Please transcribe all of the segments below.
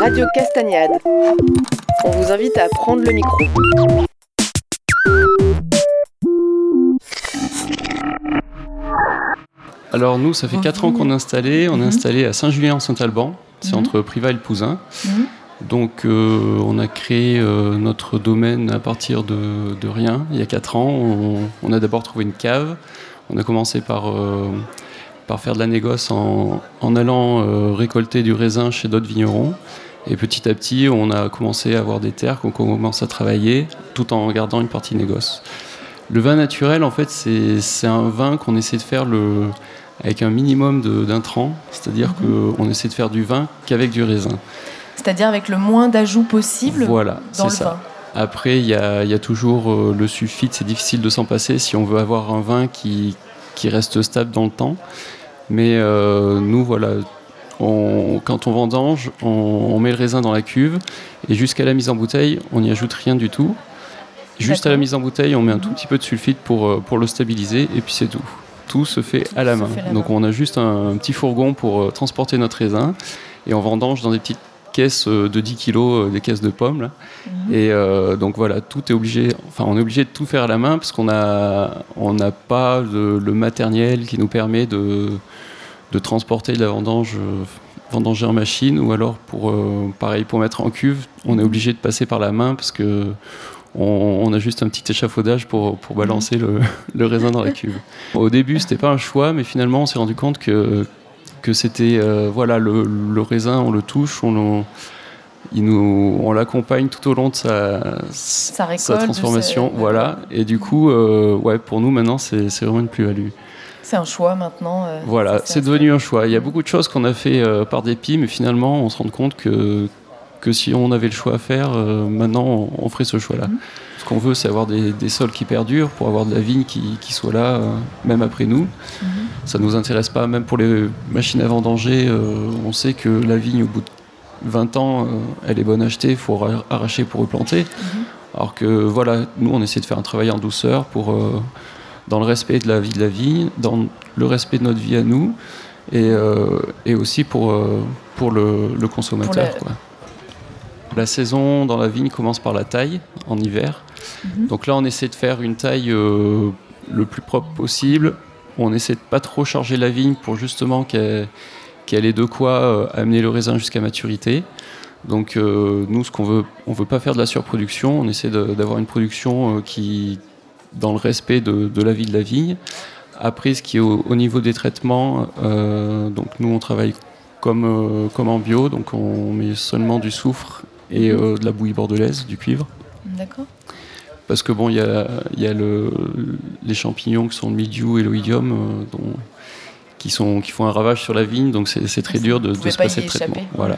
Radio Castagnade. On vous invite à prendre le micro. Alors nous, ça fait 4 ans qu'on est installé. On est Mhm. installé à Saint-Julien-en-Saint-Alban. C'est Mhm. entre Privas et le Pouzin. Mhm. Donc euh, on a créé euh, notre domaine à partir de, de rien. Il y a 4 ans, on, on a d'abord trouvé une cave. On a commencé par, euh, par faire de la négoce en, en allant euh, récolter du raisin chez d'autres vignerons. Et petit à petit, on a commencé à avoir des terres qu'on commence à travailler tout en gardant une partie négoce. Le vin naturel, en fait, c'est un vin qu'on essaie de faire le, avec un minimum de- d'intrants. C'est-à-dire qu'on essaie de faire du vin qu'avec du raisin. C'est-à-dire avec le moins d'ajouts possible Voilà, dans le ça. vin. Après, il y y a toujours euh, le sulfite, c'est difficile de s'en passer si on veut avoir un vin qui, qui reste stable dans le temps. Mais euh, nous, voilà, on- quand on vendange, on, on met le raisin dans la cuve et jusqu'à la mise en bouteille, on n'y ajoute rien du tout. Juste à la mise en bouteille, on met un tout petit peu de sulfite pour, euh, pour le stabiliser et puis c'est tout. Tout se fait à la se main. fait à la Donc on a juste un, un petit fourgon pour euh, transporter notre raisin et on vendange dans des petites caisses euh, de 10 kilos, euh, des caisses de pommes. Là. Mhm. Et euh, donc voilà, tout est obligé, enfin on est obligé de tout faire à la main parce qu'on a, on n'a pas le, le matériel qui nous permet de, de transporter de la vendange, vendanger en machine ou alors pour, euh, pareil, pour mettre en cuve, on est obligé de passer par la main parce que on, on a juste un petit échafaudage pour, pour balancer le, le raisin dans la cuve. Au début, c'était pas un choix, mais finalement, on s'est rendu compte que, que c'était euh, voilà le, le raisin, on le touche, on, il nous, on l'accompagne tout au long de sa, Sa récolte, sa transformation. Voilà. Et du coup, euh, ouais, pour nous maintenant, c'est vraiment une plus-value. C'est un choix maintenant. euh, Voilà, c'est devenu un choix. Il y a beaucoup de choses qu'on a fait par dépit, mais finalement, on se rend compte que, que si on avait le choix à faire, euh, maintenant, on, on ferait ce choix-là. Mhm. Ce qu'on veut, c'est avoir des, des sols qui perdurent pour avoir de la vigne qui, qui soit là, euh, même après nous. Mhm. Ça nous intéresse pas, même pour les machines à vendanger, euh, on sait que la vigne, au bout de 20 ans, elle est bonne à acheter, il faut ra- arracher pour replanter. Mhm. Alors que voilà, nous on essaie de faire un travail en douceur pour, dans le respect de la vie de la vigne, dans le respect de notre vie à nous, et, et aussi pour, pour le, le consommateur. Pour la- quoi. La saison dans la vigne commence par la taille en hiver. Mhm. Donc là on essaie de faire une taille euh, le plus propre possible. On essaie de pas trop charger la vigne pour justement qu'elle ait de quoi euh, amener le raisin jusqu'à maturité. Donc euh, nous, ce qu'on veut, on veut pas faire de la surproduction. On essaie d'avoir une production euh, qui, dans le respect de, de la vie de la vigne. Après, ce qui est au, au niveau des traitements, euh, donc nous, on travaille comme, comme en bio, donc on met seulement du soufre et euh, de la bouillie bordelaise, du cuivre. D'accord. Parce que bon, il y a, il y a le- les champignons qui sont le mildiou et l'oïdium, euh, dont- qui, sont, qui font un ravage sur la vigne, donc c'est très Vous dur de, se pas passer de traitement. échapper. Voilà.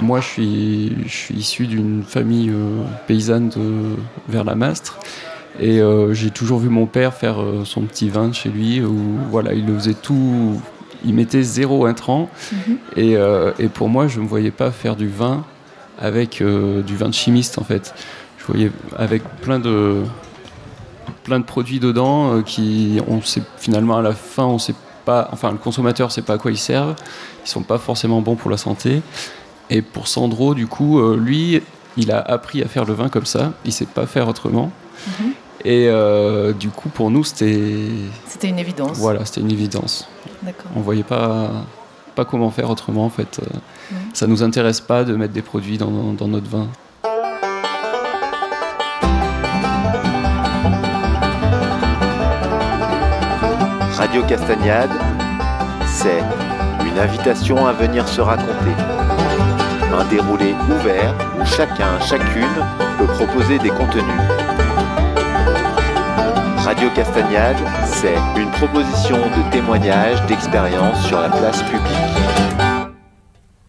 Moi, je suis, je suis issu d'une famille euh, paysanne de, vers la Mastre. Et euh, j'ai toujours vu mon père faire son petit vin chez lui, où voilà, il le faisait tout, il mettait zéro intrant. Mhm. Et, euh, et pour moi, je ne me voyais pas faire du vin avec euh, du vin de chimiste en fait. Je voyais avec plein de plein de produits dedans euh, qui, on sait finalement à la fin, on sait pas, enfin le consommateur sait pas à quoi ils servent. Ils sont pas forcément bons pour la santé. Et pour Sandro, du coup, euh, lui, il a appris à faire le vin comme ça. Il sait pas faire autrement. Mhm. Et du coup, pour nous, c'était C'était une évidence. voilà, c'était une évidence on voyait pas pas comment faire autrement en fait. Euh. Ça nous intéresse pas de mettre des produits dans, dans notre vin. Radio Castagnade, c'est une invitation à venir se raconter. Un déroulé ouvert où chacun, chacune peut proposer des contenus. Radio Castagnade, c'est une proposition de témoignage d'expérience sur la place publique.